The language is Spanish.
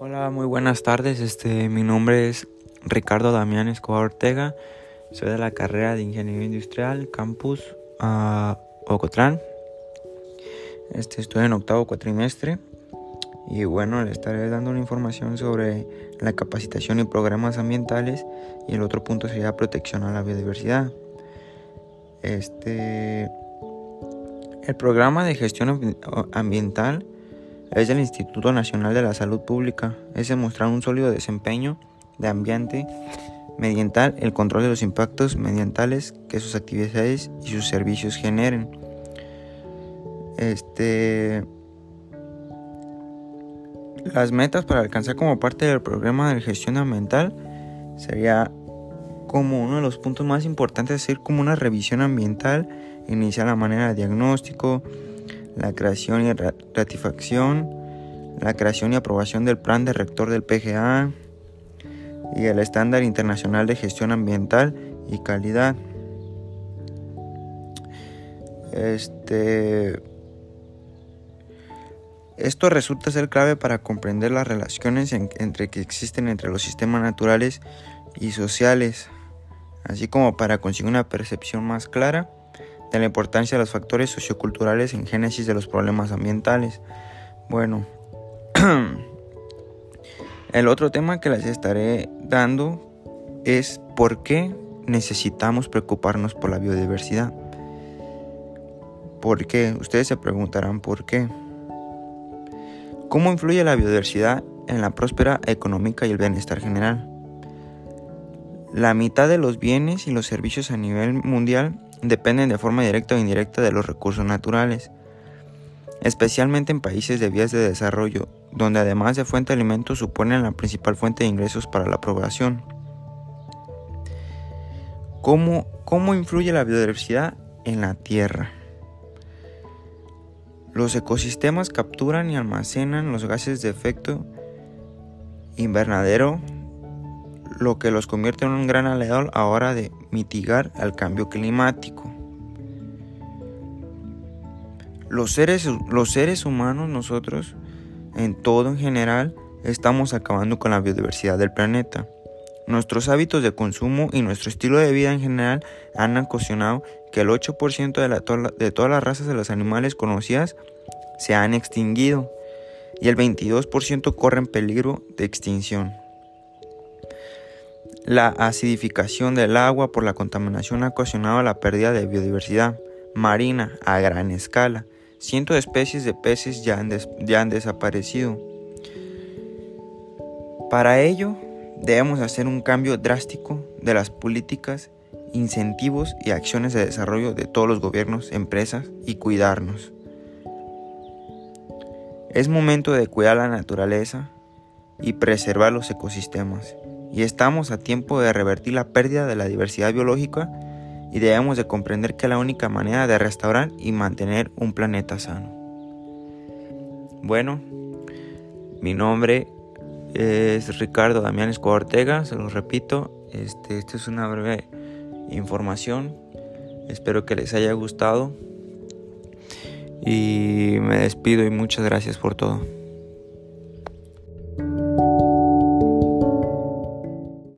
Hola, muy buenas tardes. Este, mi nombre es Ricardo Damián Escobar Ortega. Soy de la carrera de Ingeniería Industrial, Campus uh. Este, estoy en octavo cuatrimestre y bueno, le estaré dando una información sobre la capacitación y programas ambientales y el otro punto sería protección a la biodiversidad. Este, el programa de gestión ambiental es del Instituto Nacional de la Salud Pública. Es demostrar un sólido desempeño de ambiente mediante el control de los impactos mediantales que sus actividades y sus servicios generen. Este, las metas para alcanzar como parte del programa de gestión ambiental sería como uno de los puntos más importantes hacer como una revisión ambiental, iniciar la manera de diagnóstico, la creación y ratificación, la creación y aprobación del plan de rector del PGA y el estándar internacional de gestión ambiental y calidad. Este esto resulta ser clave para comprender las relaciones entre que existen entre los sistemas naturales y sociales, así como para conseguir una percepción más clara de la importancia de los factores socioculturales en génesis de los problemas ambientales. Bueno, el otro tema que les estaré dando es por qué necesitamos preocuparnos por la biodiversidad. ¿Por qué? Ustedes se preguntarán por qué. ¿Cómo influye la biodiversidad en la próspera económica y el bienestar general? La mitad de los bienes y los servicios a nivel mundial dependen de forma directa o indirecta de los recursos naturales, especialmente en países de vías de desarrollo, donde además de fuente de alimentos suponen la principal fuente de ingresos para la población. ¿Cómo, ¿Cómo influye la biodiversidad en la Tierra? Los ecosistemas capturan y almacenan los gases de efecto invernadero lo que los convierte en un gran aliado a la hora de mitigar el cambio climático. Los seres, los seres humanos, nosotros, en todo en general, estamos acabando con la biodiversidad del planeta. Nuestros hábitos de consumo y nuestro estilo de vida en general han ocasionado que el 8% de, de todas las razas de los animales conocidas se han extinguido y el 22% corren peligro de extinción. La acidificación del agua por la contaminación ha ocasionado la pérdida de biodiversidad marina a gran escala. Cientos de especies de peces ya han, ya han desaparecido. Para ello, debemos hacer un cambio drástico de las políticas, incentivos y acciones de desarrollo de todos los gobiernos, empresas y cuidarnos. Es momento de cuidar la naturaleza y preservar los ecosistemas y estamos a tiempo de revertir la pérdida de la diversidad biológica y debemos de comprender que es la única manera de restaurar y mantener un planeta sano. Bueno, mi nombre es Ricardo Damián Escobar Ortega, se lo repito, este, esta es una breve información, espero que les haya gustado y me despido y muchas gracias por todo.